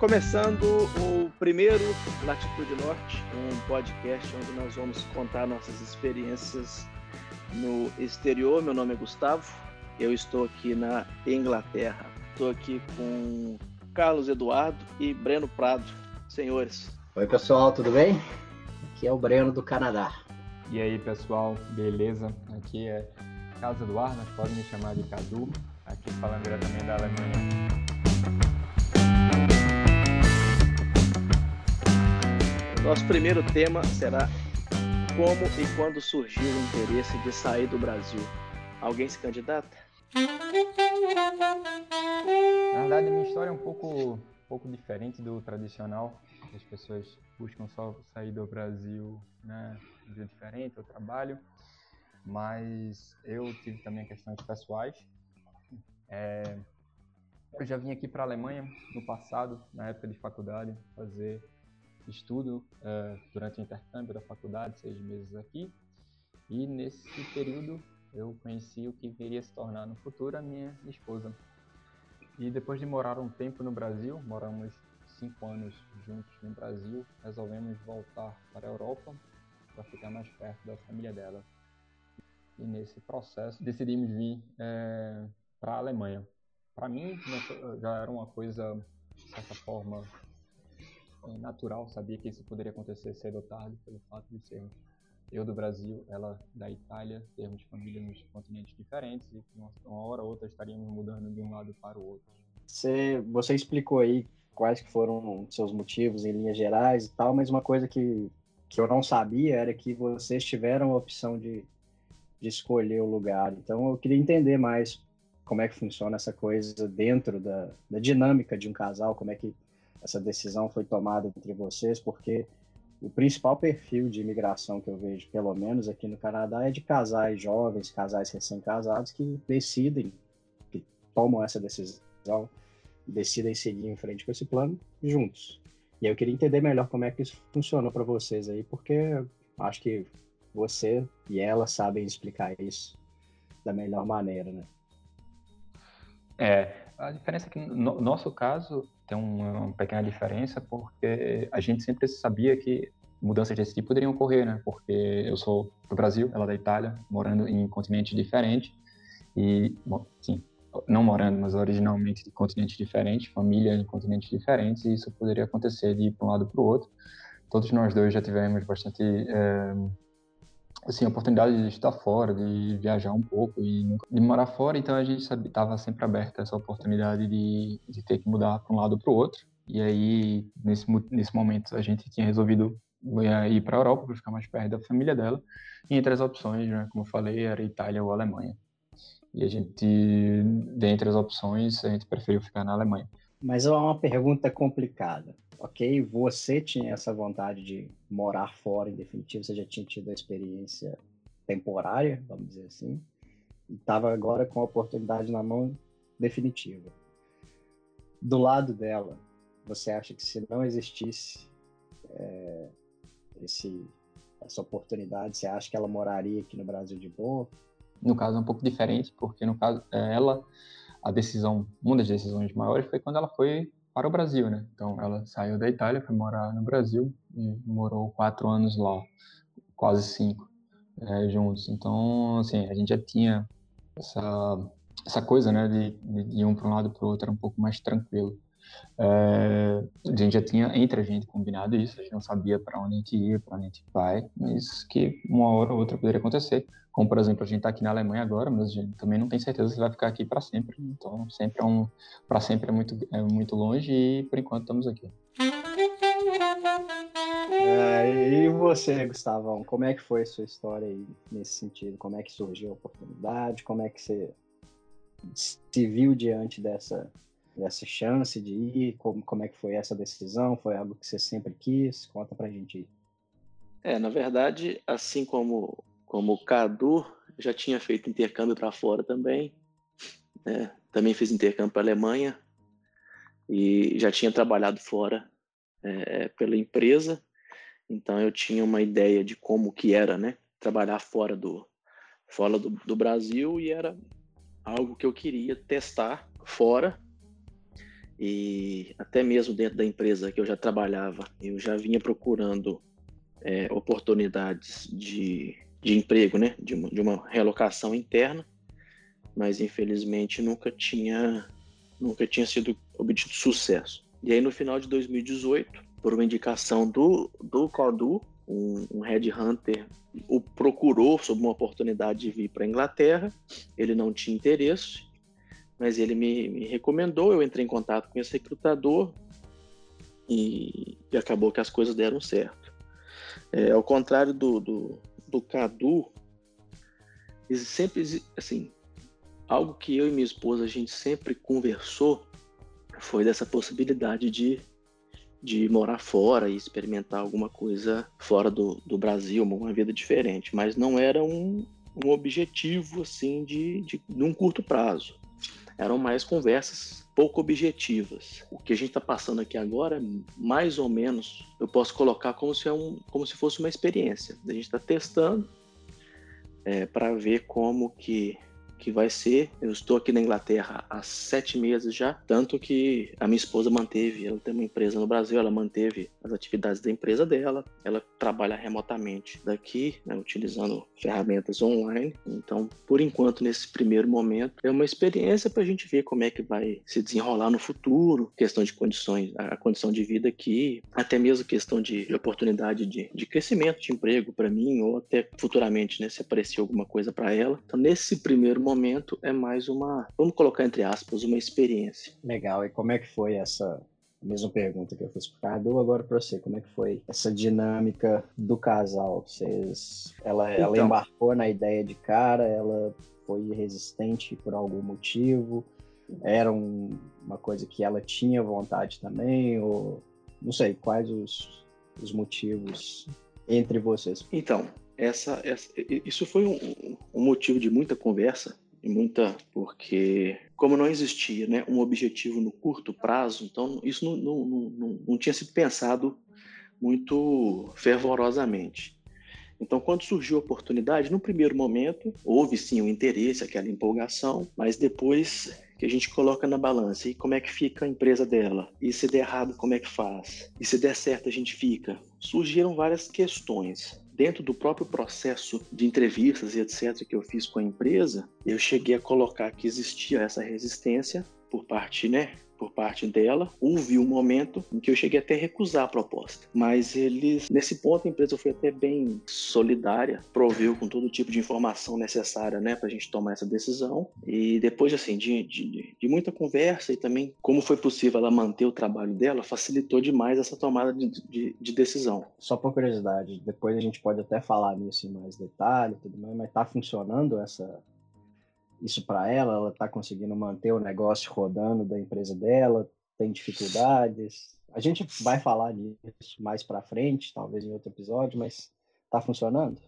Começando o primeiro Latitude Norte, um podcast onde nós vamos contar nossas experiências no exterior. Meu nome é Gustavo, eu estou aqui na Inglaterra. Estou aqui com Carlos Eduardo e Breno Prado. Senhores. Oi, pessoal, tudo bem? Aqui é o Breno do Canadá. E aí, pessoal, beleza? Aqui é Carlos Eduardo, mas podem me chamar de Cadu, aqui falando diretamente da Alemanha. Nosso primeiro tema será como e quando surgiu o interesse de sair do Brasil. Alguém se candidata? Na verdade, minha história é um pouco, um pouco diferente do tradicional. As pessoas buscam só sair do Brasil né, de um diferente, eu trabalho. Mas eu tive também questões pessoais. É, eu já vim aqui para a Alemanha no passado, na época de faculdade, fazer estudo uh, durante o intercâmbio da faculdade, seis meses aqui. E nesse período eu conheci o que viria se tornar no futuro a minha esposa. E depois de morar um tempo no Brasil, moramos cinco anos juntos no Brasil, resolvemos voltar para a Europa para ficar mais perto da família dela. E nesse processo decidimos vir é, para a Alemanha. Para mim já era uma coisa, de certa forma, é, natural, sabia que isso poderia acontecer cedo ou tarde, pelo fato de sermos eu do Brasil, ela da Itália, termos família nos continentes diferentes e uma, uma hora ou outra estaríamos mudando de um lado para o outro. Você, você explicou aí quais que foram seus motivos em linhas gerais e tal, mas uma coisa que, que eu não sabia era que vocês tiveram a opção de, de escolher o lugar. Então eu queria entender mais como é que funciona essa coisa dentro da, da dinâmica de um casal, como é que essa decisão foi tomada entre vocês, porque o principal perfil de imigração que eu vejo, pelo menos aqui no Canadá, é de casais jovens, casais recém-casados que decidem, que tomam essa decisão, decidem seguir em frente com esse plano juntos. E eu queria entender melhor como é que isso funciona para vocês aí, porque acho que você e ela sabem explicar isso da melhor maneira, né? É, a diferença é que no nosso caso tem uma pequena diferença porque a gente sempre sabia que mudanças desse tipo poderiam ocorrer, né? Porque eu sou do Brasil, ela é da Itália, morando em continentes diferentes e, bom, sim, não morando, mas originalmente de continentes diferentes, família em continentes diferentes, e isso poderia acontecer de ir para um lado para o outro. Todos nós dois já tivemos bastante é, assim, a oportunidade de estar fora, de viajar um pouco e de morar fora, então a gente estava sempre aberto a essa oportunidade de, de ter que mudar para um lado para o outro. E aí, nesse, nesse momento, a gente tinha resolvido ir para a Europa para ficar mais perto da família dela. E entre as opções, né, como eu falei, era Itália ou Alemanha. E a gente, dentre as opções, a gente preferiu ficar na Alemanha. Mas é uma pergunta complicada ok, você tinha essa vontade de morar fora em definitivo, você já tinha tido a experiência temporária, vamos dizer assim, e estava agora com a oportunidade na mão definitiva. Do lado dela, você acha que se não existisse é, esse, essa oportunidade, você acha que ela moraria aqui no Brasil de boa? No caso é um pouco diferente, porque no caso ela, a decisão, uma das decisões maiores foi quando ela foi para o Brasil, né? Então ela saiu da Itália, foi morar no Brasil e morou quatro anos lá, quase cinco, é, juntos. Então, assim, a gente já tinha essa essa coisa, né, de, de, um para um lado para o outro era um pouco mais tranquilo. É, a gente já tinha entre a gente combinado isso, a gente não sabia para onde a gente ia, para onde a gente vai, mas que uma hora ou outra poderia acontecer. Como, por exemplo, a gente está aqui na Alemanha agora, mas a gente também não tem certeza se vai ficar aqui para sempre. Então, sempre é um, para sempre é muito, é muito longe e por enquanto estamos aqui. É, e você, Gustavão, como é que foi a sua história aí nesse sentido? Como é que surgiu a oportunidade? Como é que você se viu diante dessa, dessa chance de ir? Como, como é que foi essa decisão? Foi algo que você sempre quis? Conta pra gente aí. É, na verdade, assim como como o Cadu já tinha feito intercâmbio para fora também, né? também fiz intercâmbio para Alemanha e já tinha trabalhado fora é, pela empresa, então eu tinha uma ideia de como que era, né, trabalhar fora do fora do, do Brasil e era algo que eu queria testar fora e até mesmo dentro da empresa que eu já trabalhava, eu já vinha procurando é, oportunidades de, de emprego, né, de uma, de uma relocação interna, mas infelizmente nunca tinha nunca tinha sido obtido sucesso. E aí no final de 2018, por uma indicação do do Codu, um, um headhunter o procurou sob uma oportunidade de vir para a Inglaterra, ele não tinha interesse, mas ele me, me, recomendou, eu entrei em contato com esse recrutador e, e acabou que as coisas deram certo. É, ao contrário do, do, do Cadu, sempre, assim, algo que eu e minha esposa a gente sempre conversou foi dessa possibilidade de, de morar fora e experimentar alguma coisa fora do, do Brasil, uma vida diferente, mas não era um, um objetivo assim de, de, de um curto prazo. Eram mais conversas pouco objetivas. O que a gente está passando aqui agora, mais ou menos, eu posso colocar como se, é um, como se fosse uma experiência. A gente está testando é, para ver como que que vai ser. Eu estou aqui na Inglaterra há sete meses já, tanto que a minha esposa manteve, ela tem uma empresa no Brasil, ela manteve as atividades da empresa dela, ela trabalha remotamente daqui, né, utilizando ferramentas online. Então, por enquanto, nesse primeiro momento, é uma experiência para a gente ver como é que vai se desenrolar no futuro, questão de condições, a condição de vida aqui, até mesmo questão de oportunidade de, de crescimento de emprego para mim, ou até futuramente, né, se aparecer alguma coisa para ela. Então, nesse primeiro momento, é mais uma, vamos colocar entre aspas, uma experiência. Legal. E como é que foi essa mesma pergunta que eu fiz pro Cadu, agora para você, como é que foi essa dinâmica do casal? Vocês, ela, então, ela embarcou na ideia de cara, ela foi resistente por algum motivo? Era um, uma coisa que ela tinha vontade também? Ou não sei, quais os, os motivos entre vocês? Então, essa, essa isso foi um, um motivo de muita conversa e muita porque como não existia né, um objetivo no curto prazo, então isso não, não, não, não tinha sido pensado muito fervorosamente. Então, quando surgiu a oportunidade, no primeiro momento, houve sim o um interesse, aquela empolgação, mas depois que a gente coloca na balança, e como é que fica a empresa dela? E se der errado, como é que faz? E se der certo, a gente fica? Surgiram várias questões dentro do próprio processo de entrevistas e etc. que eu fiz com a empresa, eu cheguei a colocar que existia essa resistência por parte, né, por parte dela. Houve um momento em que eu cheguei até a recusar a proposta, mas eles, nesse ponto, a empresa foi até bem solidária, proveu com todo tipo de informação necessária, né, para a gente tomar essa decisão. E depois, assim, de, de, de, muita conversa e também como foi possível ela manter o trabalho dela, facilitou demais essa tomada de, de, de decisão. Só por curiosidade, depois a gente pode até falar nisso em mais detalhe, tudo mais, mas está funcionando essa isso para ela? Ela está conseguindo manter o negócio rodando da empresa dela? Tem dificuldades? A gente vai falar nisso mais para frente, talvez em outro episódio, mas está funcionando?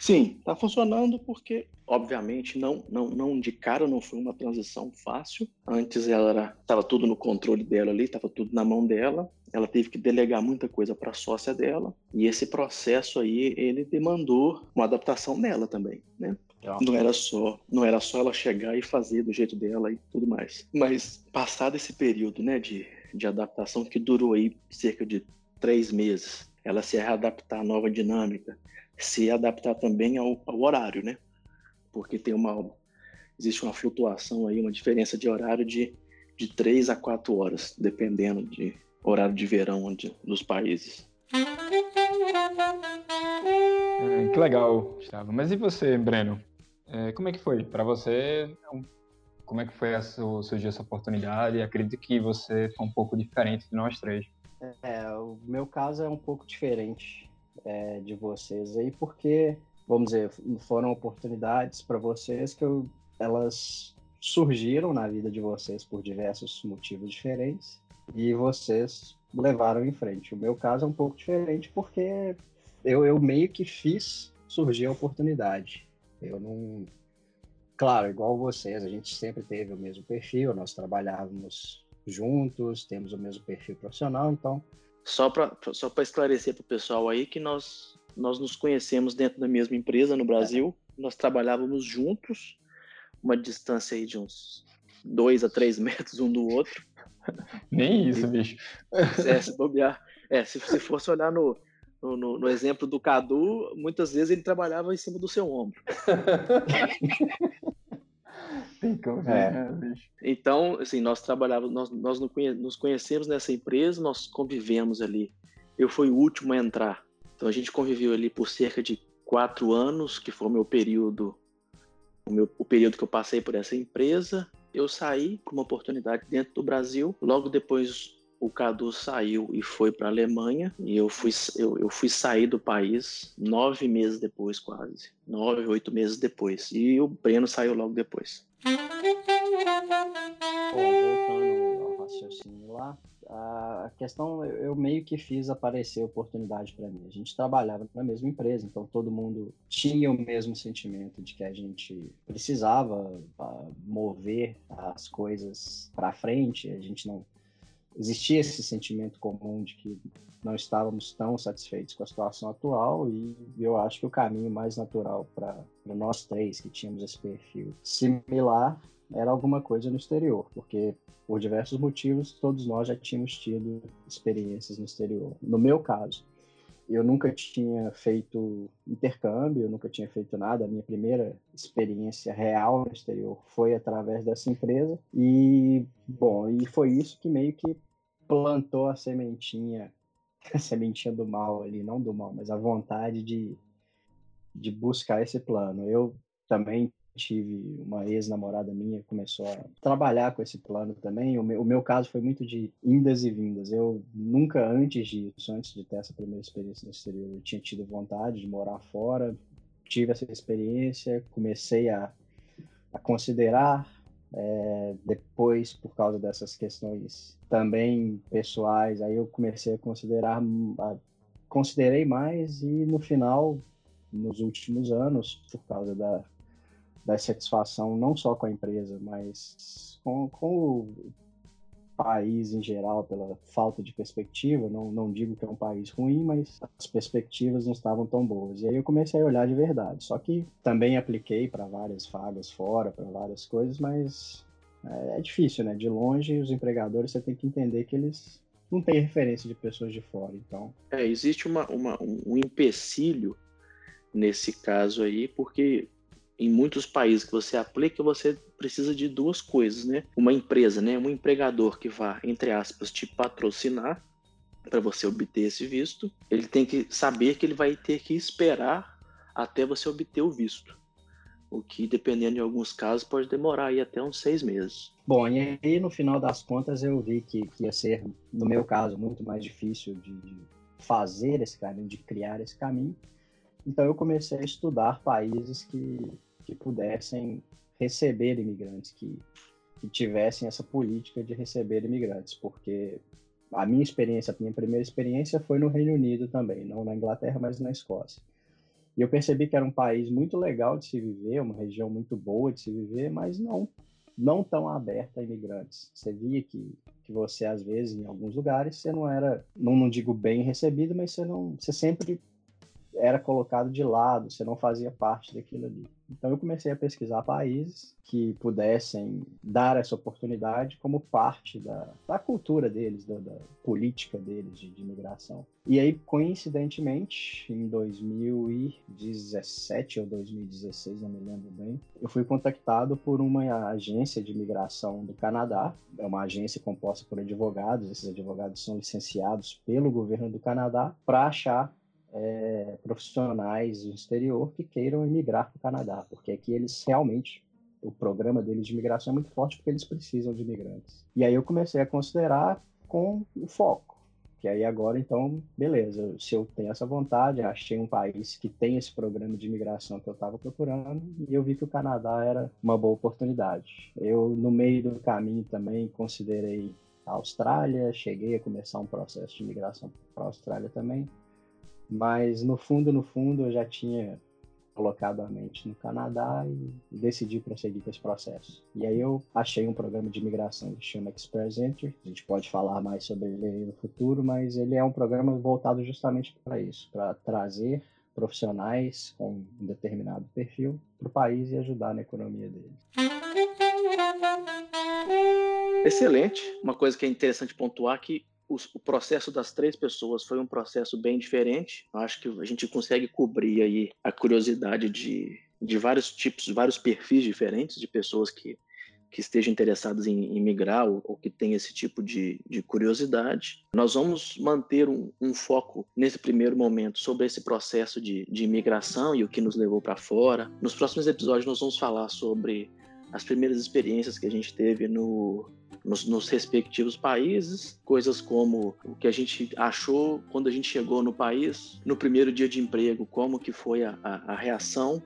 Sim, está funcionando porque, obviamente, não, não, não de cara não foi uma transição fácil. Antes ela estava tudo no controle dela ali, estava tudo na mão dela. Ela teve que delegar muita coisa para a sócia dela e esse processo aí ele demandou uma adaptação dela também, né? Não era só, não era só ela chegar e fazer do jeito dela e tudo mais. Mas passado esse período, né, de, de adaptação que durou aí cerca de três meses, ela se readaptar à nova dinâmica, se adaptar também ao, ao horário, né? Porque tem uma existe uma flutuação aí, uma diferença de horário de de três a quatro horas, dependendo de horário de verão onde, dos países. É, que legal, Gustavo. Mas e você, Breno? É, como é que foi para você? Como é que foi essa, surgiu essa oportunidade? Acredito que você foi um pouco diferente de nós três. É, o meu caso é um pouco diferente é, de vocês aí, porque, vamos dizer, foram oportunidades para vocês que eu, elas surgiram na vida de vocês por diversos motivos diferentes e vocês levaram em frente. O meu caso é um pouco diferente porque eu, eu meio que fiz surgir a oportunidade. Eu não. Claro, igual vocês, a gente sempre teve o mesmo perfil, nós trabalhávamos juntos, temos o mesmo perfil profissional, então. Só para só esclarecer para o pessoal aí que nós, nós nos conhecemos dentro da mesma empresa no Brasil, é. nós trabalhávamos juntos, uma distância aí de uns dois a três metros um do outro. Nem isso, bicho. É, se bobear. É, se, se fosse olhar no, no, no, exemplo do Cadu, muitas vezes ele trabalhava em cima do seu ombro. Tem como é. Né, então, assim, nós trabalhávamos, nós, nós nos conhecemos nessa empresa, nós convivemos ali. Eu fui o último a entrar. Então a gente conviveu ali por cerca de quatro anos, que foi o meu período, o, meu, o período que eu passei por essa empresa. Eu saí com uma oportunidade dentro do Brasil. Logo depois o Cadu saiu e foi para a Alemanha e eu fui, eu, eu, fui sair do país nove meses depois, quase. Nove, oito meses depois. E o Breno saiu logo depois. voltando ao raciocínio lá, a questão eu meio que fiz aparecer oportunidade para mim. A gente trabalhava na mesma empresa, então todo mundo tinha o mesmo sentimento de que a gente precisava mover as coisas para frente. A gente não existia esse sentimento comum de que não estávamos tão satisfeitos com a situação atual e eu acho que o caminho mais natural para nós três que tínhamos esse perfil similar era alguma coisa no exterior, porque por diversos motivos todos nós já tínhamos tido experiências no exterior. No meu caso, eu nunca tinha feito intercâmbio, eu nunca tinha feito nada. A minha primeira experiência real no exterior foi através dessa empresa. E, bom, e foi isso que meio que plantou a sementinha, a sementinha do mal ali, não do mal, mas a vontade de, de buscar esse plano. Eu também tive uma ex-namorada minha começou a trabalhar com esse plano também. O meu, o meu, caso foi muito de indas e vindas. Eu nunca antes disso, antes de ter essa primeira experiência no exterior, eu tinha tido vontade de morar fora. Tive essa experiência, comecei a, a considerar. É, depois, por causa dessas questões também pessoais, aí eu comecei a considerar, a, considerei mais e no final, nos últimos anos, por causa da da satisfação não só com a empresa, mas com, com o país em geral, pela falta de perspectiva. Não, não digo que é um país ruim, mas as perspectivas não estavam tão boas. E aí eu comecei a olhar de verdade. Só que também apliquei para várias vagas fora, para várias coisas, mas é, é difícil, né? De longe, os empregadores você tem que entender que eles não têm referência de pessoas de fora, então... É, existe uma, uma, um empecilho nesse caso aí, porque em muitos países que você aplica, você precisa de duas coisas, né? Uma empresa, né? Um empregador que vá, entre aspas, te patrocinar para você obter esse visto. Ele tem que saber que ele vai ter que esperar até você obter o visto. O que, dependendo de alguns casos, pode demorar aí até uns seis meses. Bom, e aí no final das contas eu vi que, que ia ser, no meu caso, muito mais difícil de, de fazer esse caminho, de criar esse caminho. Então eu comecei a estudar países que que pudessem receber imigrantes, que, que tivessem essa política de receber imigrantes, porque a minha experiência, a minha primeira experiência foi no Reino Unido também, não na Inglaterra, mas na Escócia. E eu percebi que era um país muito legal de se viver, uma região muito boa de se viver, mas não não tão aberta a imigrantes. Você via que, que você, às vezes, em alguns lugares, você não era, não, não digo bem recebido, mas você, não, você sempre era colocado de lado, você não fazia parte daquilo ali. Então eu comecei a pesquisar países que pudessem dar essa oportunidade como parte da, da cultura deles, da, da política deles de, de, imigração. E aí, coincidentemente, em 2017 ou 2016, não me lembro bem, eu fui contactado por uma agência de imigração do Canadá. É uma agência composta por advogados, esses advogados são licenciados pelo governo do Canadá para achar é, profissionais do exterior que queiram emigrar para o Canadá, porque aqui eles realmente, o programa deles de imigração é muito forte porque eles precisam de imigrantes. E aí eu comecei a considerar com o foco, que aí agora então, beleza, se eu tenho essa vontade, achei um país que tem esse programa de imigração que eu estava procurando e eu vi que o Canadá era uma boa oportunidade. Eu, no meio do caminho também, considerei a Austrália, cheguei a começar um processo de imigração para a Austrália também, mas no fundo, no fundo, eu já tinha colocado a mente no Canadá e decidi prosseguir com esse processo. E aí eu achei um programa de imigração que chama Express Entry. A gente pode falar mais sobre ele no futuro, mas ele é um programa voltado justamente para isso, para trazer profissionais com um determinado perfil para o país e ajudar na economia deles. Excelente. Uma coisa que é interessante pontuar que o, o, processo das três pessoas foi um processo bem diferente. Acho que a gente consegue cobrir aí a curiosidade de, de vários tipos, vários perfis diferentes de pessoas que, que estejam interessadas em, em migrar ou, ou, que têm esse tipo de, de curiosidade. Nós vamos manter um, um, foco nesse primeiro momento sobre esse processo de, de imigração e o que nos levou para fora. Nos próximos episódios nós vamos falar sobre as primeiras experiências que a gente teve no, nos, nos, respectivos países, coisas como o que a gente achou quando a gente chegou no país, no primeiro dia de emprego, como que foi a, a, a reação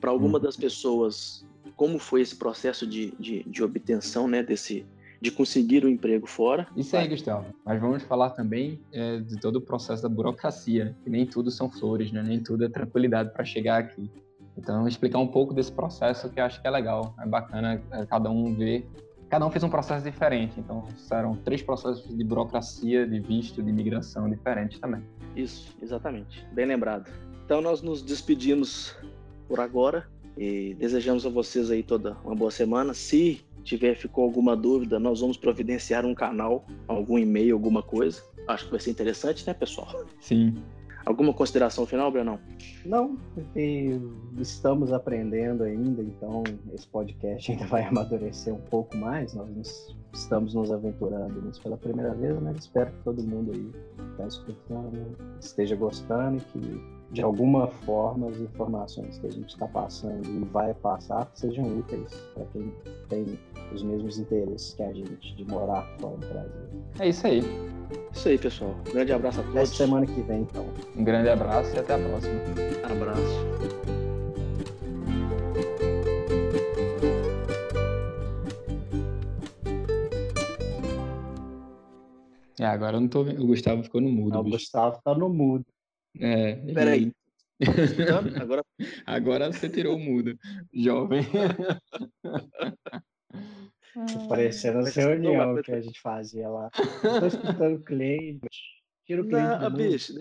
para alguma uhum. das pessoas, como foi esse processo de, de, de obtenção né, desse, de conseguir o um emprego fora. Isso aí, Gustavo. Mas vamos falar também é, de todo o processo da burocracia, que nem tudo são flores, né? nem tudo é tranquilidade para chegar aqui. Então, explicar um pouco desse processo que eu acho que é legal, é bacana é, cada um ver cada um fez um processo diferente. Então, eram três processos de burocracia, de visto, de imigração diferentes também. Isso, exatamente. Bem lembrado. Então, nós nos despedimos por agora e desejamos a vocês aí toda uma boa semana. Se tiver ficou alguma dúvida, nós vamos providenciar um canal, algum e-mail, alguma coisa. Acho que vai ser interessante, né, pessoal? Sim. Alguma consideração final, Brenão? Não, porque estamos aprendendo ainda, então esse podcast ainda vai amadurecer um pouco mais. Nós estamos nos aventurando nisso pela primeira vez, né? Espero que todo mundo aí que está escutando esteja gostando e que de alguma forma as informações que a gente está passando e vai passar sejam úteis para quem tem os mesmos interesses que a gente de morar fora do Brasil. É isso aí. Isso aí, pessoal. Um grande abraço a todos. Até semana que vem, então. Um grande abraço e até a próxima. Abraço. É, agora eu não tô vendo. O Gustavo ficou no mudo. Não, o Gustavo tá no mudo. É. Peraí. Agora... Agora você tirou o mudo, jovem. Parecendo a reunião que a gente fazia lá. Tô escutando o cliente. Tira o cliente. Não, bicho,